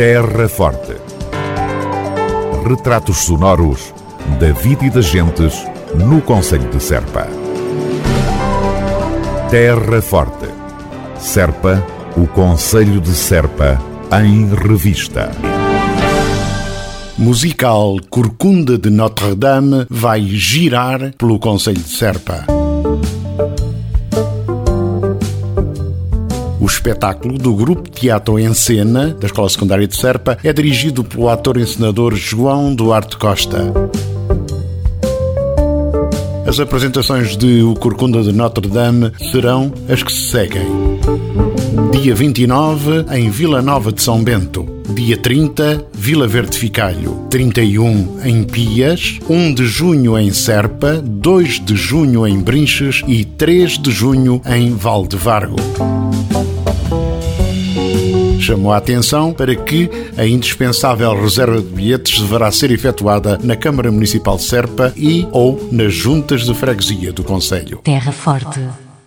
Terra Forte. Retratos sonoros da vida e das gentes no Conselho de Serpa. Terra Forte. Serpa, o Conselho de Serpa, em revista. Musical Corcunda de Notre-Dame vai girar pelo Conselho de Serpa. O espetáculo do Grupo Teatro em Cena, da Escola Secundária de Serpa, é dirigido pelo ator-encenador João Duarte Costa. As apresentações de O Corcunda de Notre-Dame serão as que se seguem. Dia 29, em Vila Nova de São Bento. Dia 30, Vila Verde Ficalho. 31, em Pias. 1 de junho, em Serpa. 2 de junho, em Brinches. E 3 de junho, em Valdevargo chamou a atenção para que a indispensável reserva de bilhetes deverá ser efetuada na Câmara Municipal de Serpa e ou nas juntas de freguesia do Conselho. Terra Forte.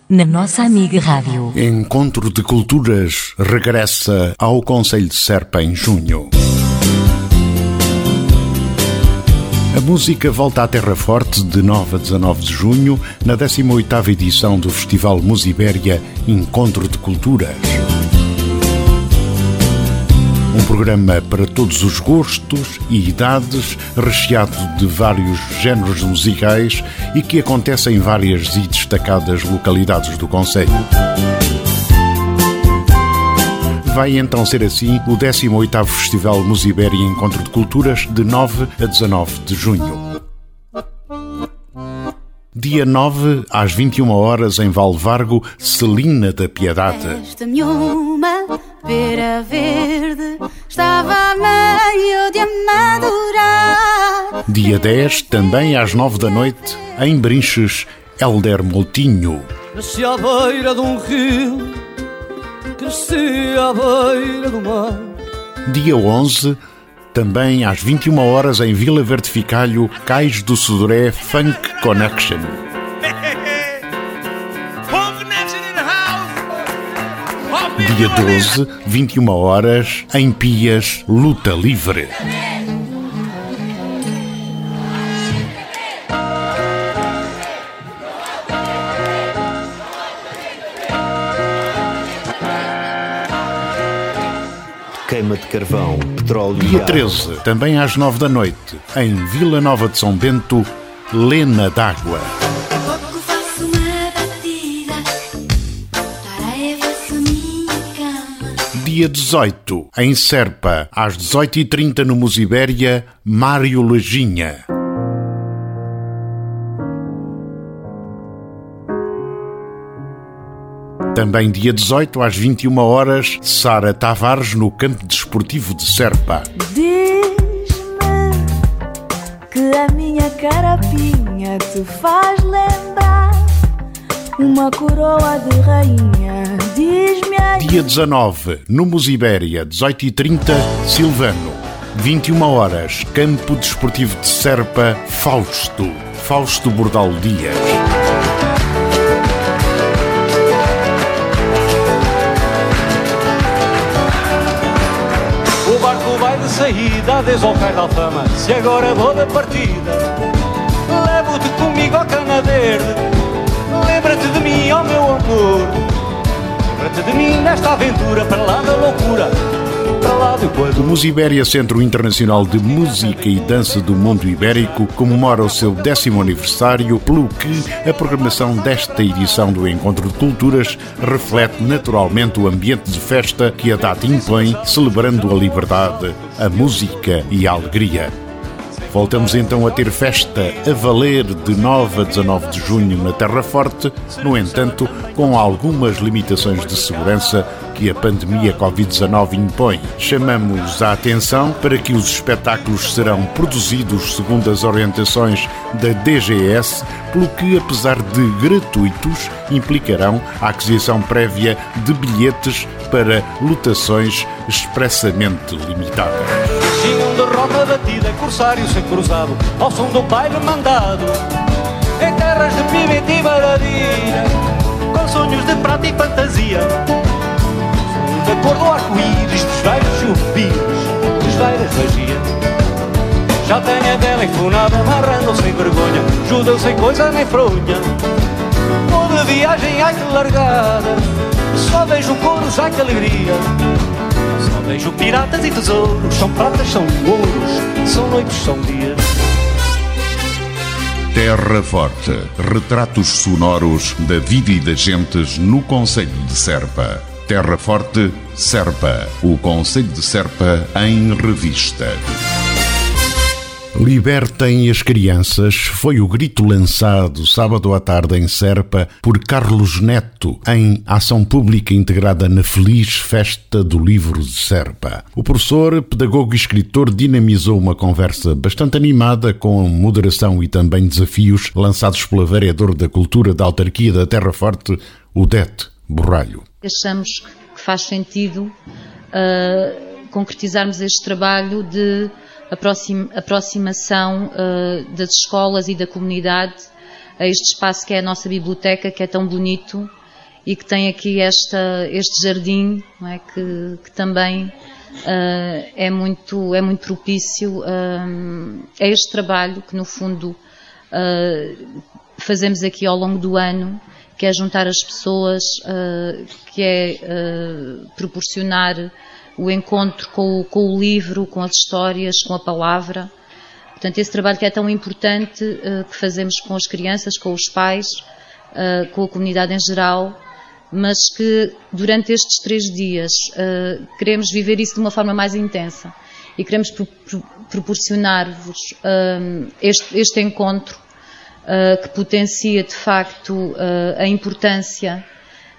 Na nossa amiga Rádio. Encontro de Culturas regressa ao Conselho de Serpa em junho. A música volta à Terra Forte de 9 a 19 de junho, na 18ª edição do Festival Musibéria Encontro de Culturas. Um programa para todos os gostos e idades, recheado de vários géneros musicais e que acontece em várias e destacadas localidades do Conselho. Vai então ser assim o 18º Festival Musibéria Encontro de Culturas de 9 a 19 de junho. Dia 9, às 21 horas, em Valvargo, Celina da Piedade. Pera verde, estava meio de amadurar. Dia 10, também às 9 da noite, em Brinches, Helder Moutinho. Nasci à beira de um rio, cresci à beira do mar. Dia 11, também às 21 horas em Vila Verde Ficalho, Cais do Sudoré Funk Connection. Dia 12, 21 horas, em Pias, Luta Livre. queima de carvão, petróleo Dia e gás. 13, também às 9 da noite, em Vila Nova de São Bento, Lena d'Água. Dia 18, em Serpa, às 18h30 no Musibéria, Mário Leginha. Também dia 18, às 21 horas, Sara Tavares no Campo Desportivo de Serpa. Diz-me que a minha carapinha te faz lembrar uma coroa de rainha. Diz-me aí. Dia 19, no Musibéria, 18h30, Silvano. 21 horas, Campo Desportivo de Serpa, Fausto. Fausto Bordal Dias. O barco vai de saída desde ao cais da alfama. Se agora vou da partida, levo-te comigo ao cana verde. Amor. Lembra-te de mim nesta aventura para lá da loucura. O. Musibéria Centro Internacional de Música e Dança do Mundo Ibérico comemora o seu décimo aniversário, pelo que a programação desta edição do Encontro de Culturas reflete naturalmente o ambiente de festa que a data impõe, celebrando a liberdade, a música e a alegria. Voltamos então a ter festa a valer de 9 a 19 de junho na Terra Forte, no entanto, com algumas limitações de segurança que a pandemia Covid-19 impõe. Chamamos a atenção para que os espetáculos serão produzidos segundo as orientações da DGS, pelo que, apesar de gratuitos, implicarão a aquisição prévia de bilhetes para lotações expressamente limitadas. Tinham de roda batida, corsário sem cruzado, ao som do baile mandado. Em terras de e maravilha, com sonhos de prata e fantasia. Da cor do arco-íris dos velhos chupidos. hemorragia. Já tenho a vela enfunada, amarrando sem vergonha, judeu sem coisa nem fronha. Vou de viagem, ai que largada, só vejo couros, ai que alegria. Vejo piratas e tesouros, são pratas, são ouros, são noites, são dias. Terra Forte. Retratos sonoros da vida e das gentes no Conselho de Serpa. Terra Forte, Serpa. O Conselho de Serpa em revista. Libertem as crianças foi o grito lançado sábado à tarde em Serpa por Carlos Neto em ação pública integrada na feliz festa do livro de Serpa. O professor, pedagogo e escritor dinamizou uma conversa bastante animada com moderação e também desafios lançados pela vereadora da Cultura da Autarquia da Terra Forte, Odete Borralho. Achamos que faz sentido uh, concretizarmos este trabalho de aproximação uh, das escolas e da comunidade a este espaço que é a nossa biblioteca, que é tão bonito e que tem aqui esta, este jardim, é? que, que, também uh, é, muito, é muito propício uh, a este trabalho que, no fundo, fazemos aqui ao longo do ano, que é juntar as pessoas, que é proporcionar o encontro com o, com o, livro, com as histórias, com a palavra. Portanto, esse trabalho que é tão importante, uh, que fazemos com as crianças, com os pais, uh, com a comunidade em geral, mas que durante estes três dias uh, queremos viver isso de uma forma mais intensa e queremos pro, pro, proporcionar-vos este, este, encontro que potencia de facto a importância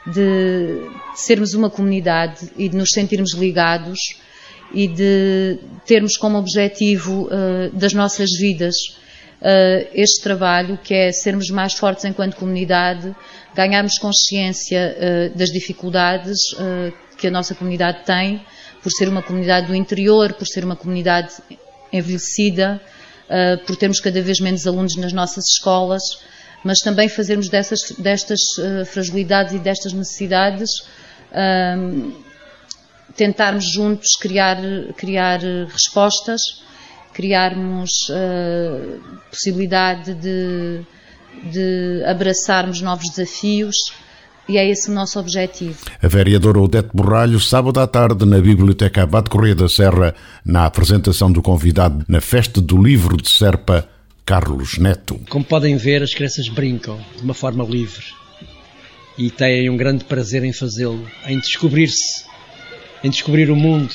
de sermos uma comunidade e de nos sentirmos ligados e de termos como objetivo uh, das nossas vidas uh, este trabalho, que é sermos mais fortes enquanto comunidade, ganharmos consciência uh, das dificuldades que a nossa comunidade tem, por ser uma comunidade do interior, por ser uma comunidade envelhecida, por termos cada vez menos alunos nas nossas escolas mas também fazermos dessas, destas uh, fragilidades e destas necessidades, uh, tentarmos juntos criar, criar respostas, criarmos uh, possibilidade de, de abraçarmos novos desafios. E é esse o nosso objetivo. A vereadora Odete Borralho, sábado à tarde, na Biblioteca Abate Correia da Serra, na apresentação do convidado na Festa do Livro de Serpa, Carlos Neto. Como podem ver, as crianças brincam de uma forma livre e têm um grande prazer em fazê-lo, em descobrir-se, em descobrir o mundo,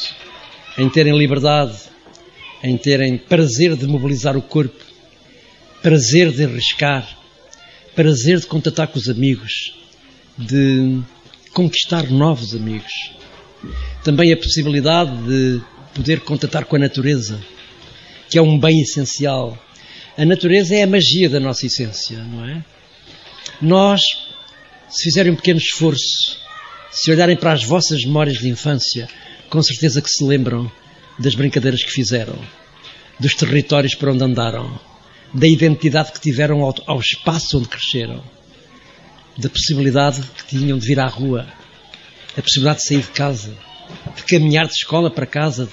em terem liberdade, em terem prazer de mobilizar o corpo, prazer de arriscar, prazer de contatar com os amigos, de conquistar novos amigos. Também a possibilidade de poder contatar com a natureza, que é um bem essencial a natureza é a magia da nossa essência, não é? Nós, se fizerem um pequeno esforço, se olharem para as vossas memórias de infância, com certeza que se lembram das brincadeiras que fizeram, dos territórios por onde andaram, da identidade que tiveram ao, ao espaço onde cresceram, da possibilidade que tinham de vir à rua, a possibilidade de sair de casa, de caminhar de escola para casa,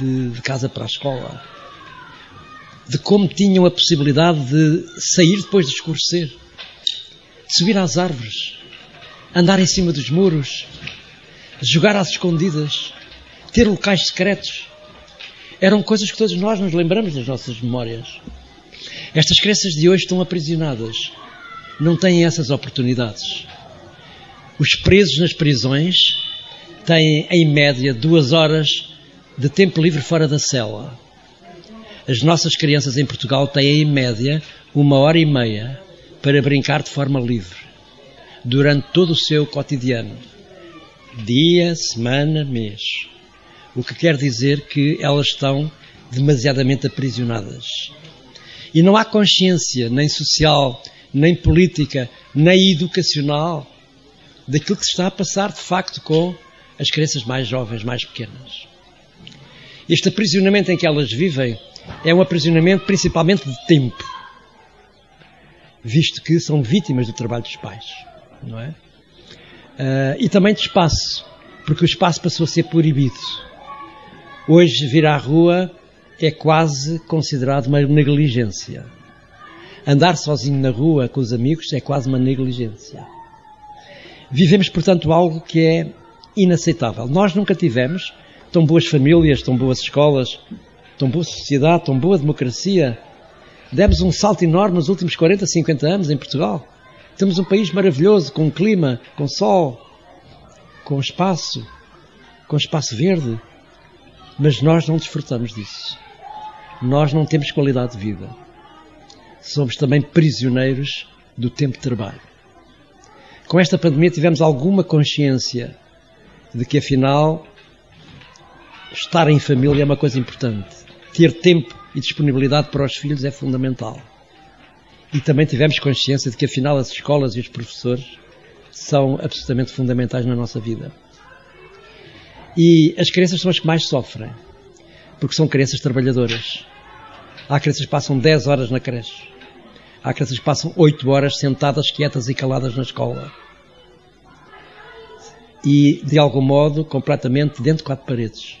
de, de casa para a escola de como tinham a possibilidade de sair depois de escurecer, de subir às árvores, andar em cima dos muros, jogar às escondidas, ter locais secretos. Eram coisas que todos nós nos lembramos das nossas memórias. Estas crianças de hoje estão aprisionadas, não têm essas oportunidades. Os presos nas prisões têm, em média, duas horas de tempo livre fora da cela. As nossas crianças em Portugal têm, em média, uma hora e meia para brincar de forma livre, durante todo o seu cotidiano. Dia, semana, mês. O que quer dizer que elas estão demasiadamente aprisionadas. E não há consciência, nem social, nem política, nem educacional, daquilo que se está a passar de facto com as crianças mais jovens, mais pequenas. Este aprisionamento em que elas vivem é um aprisionamento principalmente de tempo, visto que são vítimas do trabalho dos pais, não é? Uh, e também de espaço, porque o espaço passou a ser proibido. Hoje vir à rua é quase considerado uma negligência. Andar sozinho na rua com os amigos é quase uma negligência. Vivemos, portanto, algo que é inaceitável. Nós nunca tivemos tão boas famílias, tão boas escolas, tão boa sociedade, tão boa democracia. Demos um salto enorme nos últimos 40, 50 anos em Portugal. Temos um país maravilhoso, com clima, com sol, com espaço, com espaço verde. Mas nós não desfrutamos disso. Nós não temos qualidade de vida. Somos também prisioneiros do tempo de trabalho. Com esta pandemia tivemos alguma consciência de que afinal estar em família é uma coisa importante. Ter tempo e disponibilidade para os filhos é fundamental. E também tivemos consciência de que afinal as escolas e os professores são absolutamente fundamentais na nossa vida. E as crianças são as que mais sofrem, porque são crianças trabalhadoras. Há crianças que passam 10 horas na creche. Há crianças que passam 8 horas sentadas, quietas e caladas na escola. E, de algum modo, completamente dentro de quatro paredes.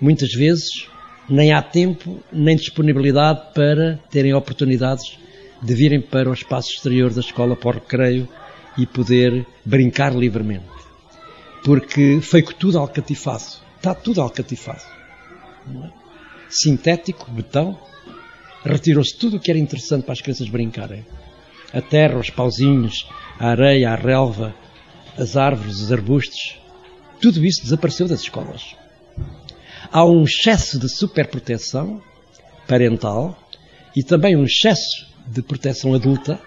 Muitas vezes, nem há tempo, nem disponibilidade para terem oportunidades de virem para o espaço exterior da escola, para o recreio e poder brincar livremente. Porque foi tudo alcatifado. Está tudo alcatifado. É? Sintético, betão. Retirou-se tudo o que era interessante para as crianças brincarem. A terra, os pauzinhos, a areia, a relva, as árvores, os arbustos. Tudo isso desapareceu das escolas. Há um excesso de superproteção parental e também um excesso de proteção adulta.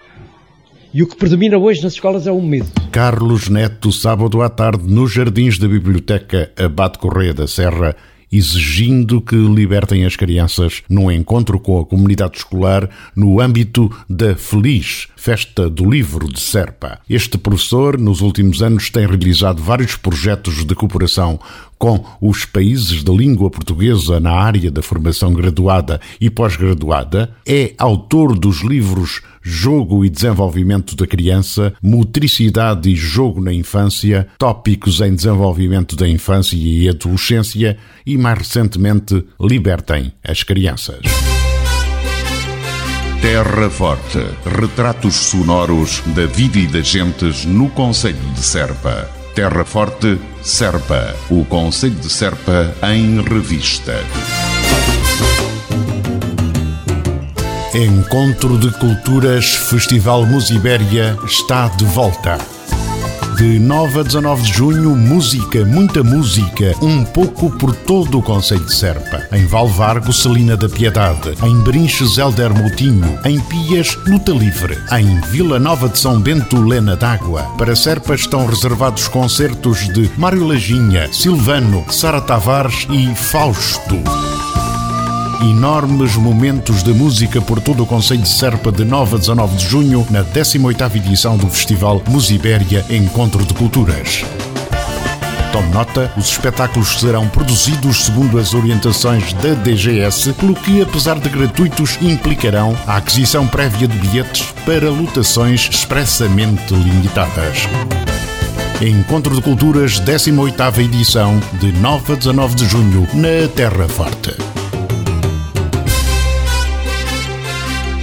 E o que predomina hoje nas escolas é o medo. Carlos Neto, sábado à tarde, nos jardins da Biblioteca Abate Correia da Serra, exigindo que libertem as crianças num encontro com a comunidade escolar no âmbito da Feliz Festa do Livro de Serpa. Este professor, nos últimos anos, tem realizado vários projetos de cooperação com os países de língua portuguesa na área da formação graduada e pós-graduada, é autor dos livros Jogo e Desenvolvimento da Criança, Motricidade e Jogo na Infância, Tópicos em Desenvolvimento da Infância e Adolescência e, mais recentemente, Libertem as Crianças. Terra Forte. Retratos sonoros da vida e das gentes no Conselho de Serpa. Terra Forte, Serpa. O Conselho de Serpa em revista. Encontro de Culturas Festival Musibéria está de volta. De 9 a 19 de junho, música, muita música, um pouco por todo o Conselho de Serpa. Em Valvargo, Celina da Piedade. Em Brinches, Helder Moutinho. Em Pias, Luta Livre. Em Vila Nova de São Bento, Lena d'Água. Para Serpa estão reservados concertos de Mário Lajinha, Silvano, Sara Tavares e Fausto enormes momentos de música por todo o Conselho de Serpa de 9 a 19 de junho na 18ª edição do Festival Musibéria Encontro de Culturas. Tome nota, os espetáculos serão produzidos segundo as orientações da DGS, pelo que, apesar de gratuitos, implicarão a aquisição prévia de bilhetes para lotações expressamente limitadas. Encontro de Culturas, 18ª edição, de 9 a 19 de junho, na Terra Forte.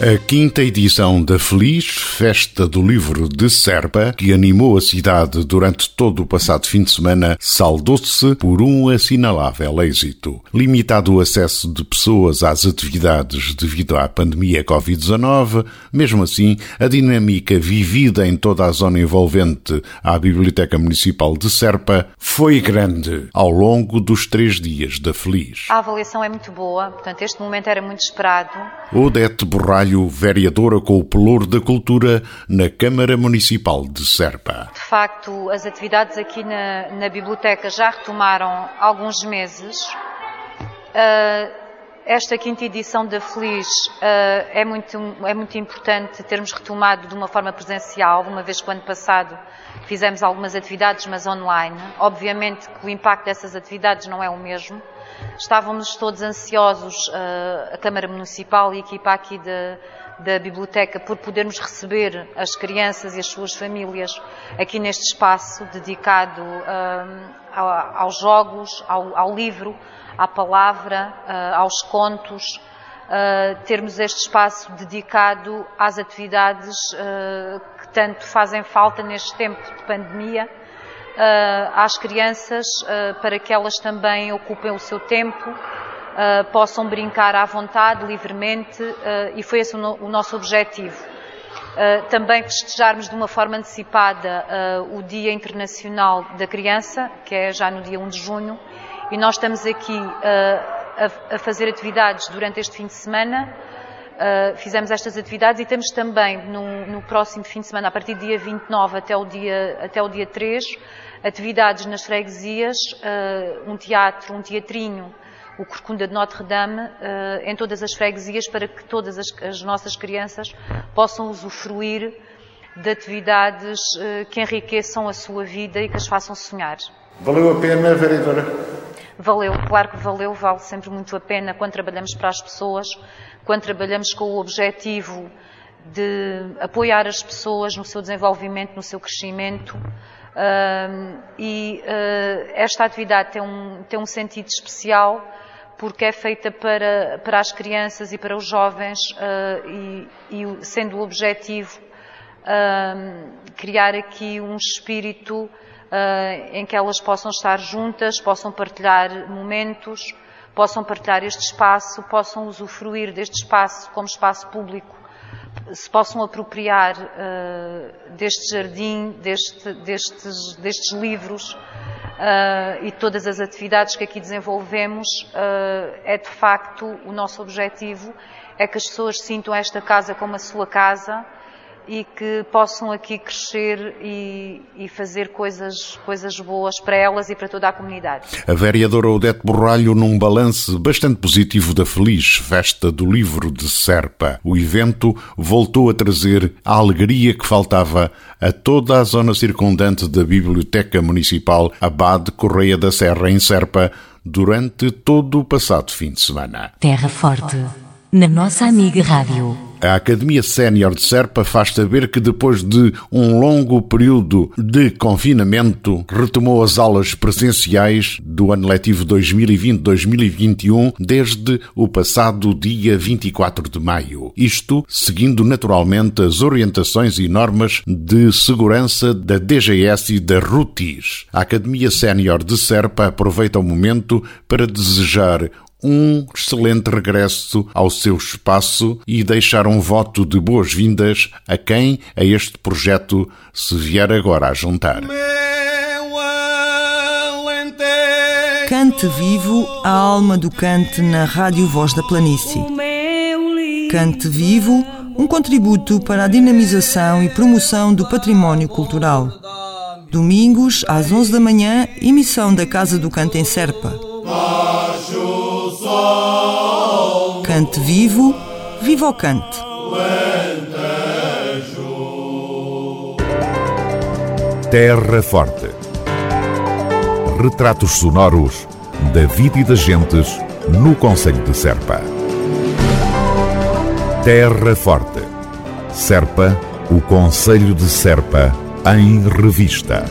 A quinta edição da Feliz Festa do Livro de Serpa, que animou a cidade durante todo o passado fim de semana, saldou-se por um assinalável êxito. Limitado o acesso de pessoas às atividades devido à pandemia Covid-19, mesmo assim, a dinâmica vivida em toda a zona envolvente à Biblioteca Municipal de Serpa foi grande ao longo dos três dias da Feliz. A avaliação é muito boa, portanto, este momento era muito esperado. Odete Borralho vereadora com o Pelour da Cultura na Câmara Municipal de Serpa. De facto, as atividades aqui na, na biblioteca já retomaram alguns meses. Uh, esta quinta edição da Feliz uh, é, muito, é muito importante termos retomado de uma forma presencial, uma vez que o ano passado fizemos algumas atividades, mas online. Obviamente que o impacto dessas atividades não é o mesmo Estávamos todos ansiosos, uh, a Câmara Municipal e a equipa aqui da, da Biblioteca, por podermos receber as crianças e as suas famílias aqui neste espaço dedicado uh, aos jogos, ao, ao, livro, à palavra, uh, aos contos. termos este espaço dedicado às atividades que tanto fazem falta neste tempo de pandemia uh, às crianças uh, para que elas também ocupem o seu tempo, uh, possam brincar à vontade, livremente, e foi esse o, no, o nosso objetivo. também festejarmos de uma forma antecipada o Dia Internacional da Criança, que é já no dia 1 de junho, e nós estamos aqui a, a fazer atividades durante este fim de semana, Uh, fizemos estas atividades e temos também no, no, próximo fim de semana, a partir do dia 29 até o dia, até o dia 3, atividades nas freguesias, uh, um teatro, um teatrinho, o Corcunda de Notre-Dame, uh, em todas as freguesias, para que todas as, as nossas crianças possam usufruir de atividades que enriqueçam a sua vida e que as façam sonhar. Valeu a pena, vereadora? Valeu, claro que valeu, vale sempre muito a pena quando trabalhamos para as pessoas, quando trabalhamos com o objetivo de apoiar as pessoas no seu desenvolvimento, no seu crescimento. Uh, e uh, esta atividade tem um, tem um sentido especial porque é feita para, para as crianças e para os jovens uh, e, e, sendo o objetivo criar aqui um espírito em que elas possam estar juntas, possam partilhar momentos, possam partilhar este espaço, possam usufruir deste espaço como espaço público, se possam apropriar uh, deste jardim, deste, destes, destes livros uh, e todas as atividades que aqui desenvolvemos, é de facto o nosso objetivo, é que as pessoas sintam esta casa como a sua casa e que possam aqui crescer e, e, fazer coisas, coisas boas para elas e para toda a comunidade. A vereadora Odete Borralho num balance bastante positivo da feliz festa do livro de Serpa. O evento voltou a trazer a alegria que faltava a toda a zona circundante da Biblioteca Municipal Abade Correia da Serra em Serpa durante todo o passado fim de semana. Terra Forte, na nossa amiga Rádio. A Academia Sénior de Serpa faz saber que depois de um longo período de confinamento, retomou as aulas presenciais do ano letivo 2020-2021 desde o passado dia 24 de maio. Isto seguindo naturalmente as orientações e normas de segurança da DGS e da RUTIS. A Academia Sénior de Serpa aproveita o momento para desejar um excelente regresso ao seu espaço e deixar um voto de boas-vindas a quem a este projeto se vier agora a juntar. Cante vivo a alma do cante na Rádio Voz da Planície. Cante vivo, um contributo para a dinamização e promoção do património cultural. Domingos, às 11 da manhã, emissão da Casa do Canto em Serpa. Cante vivo, viva o cante. Terra Forte. Retratos sonoros da vida e das gentes no Conselho de Serpa. Terra Forte. Serpa, o Conselho de Serpa, em revista.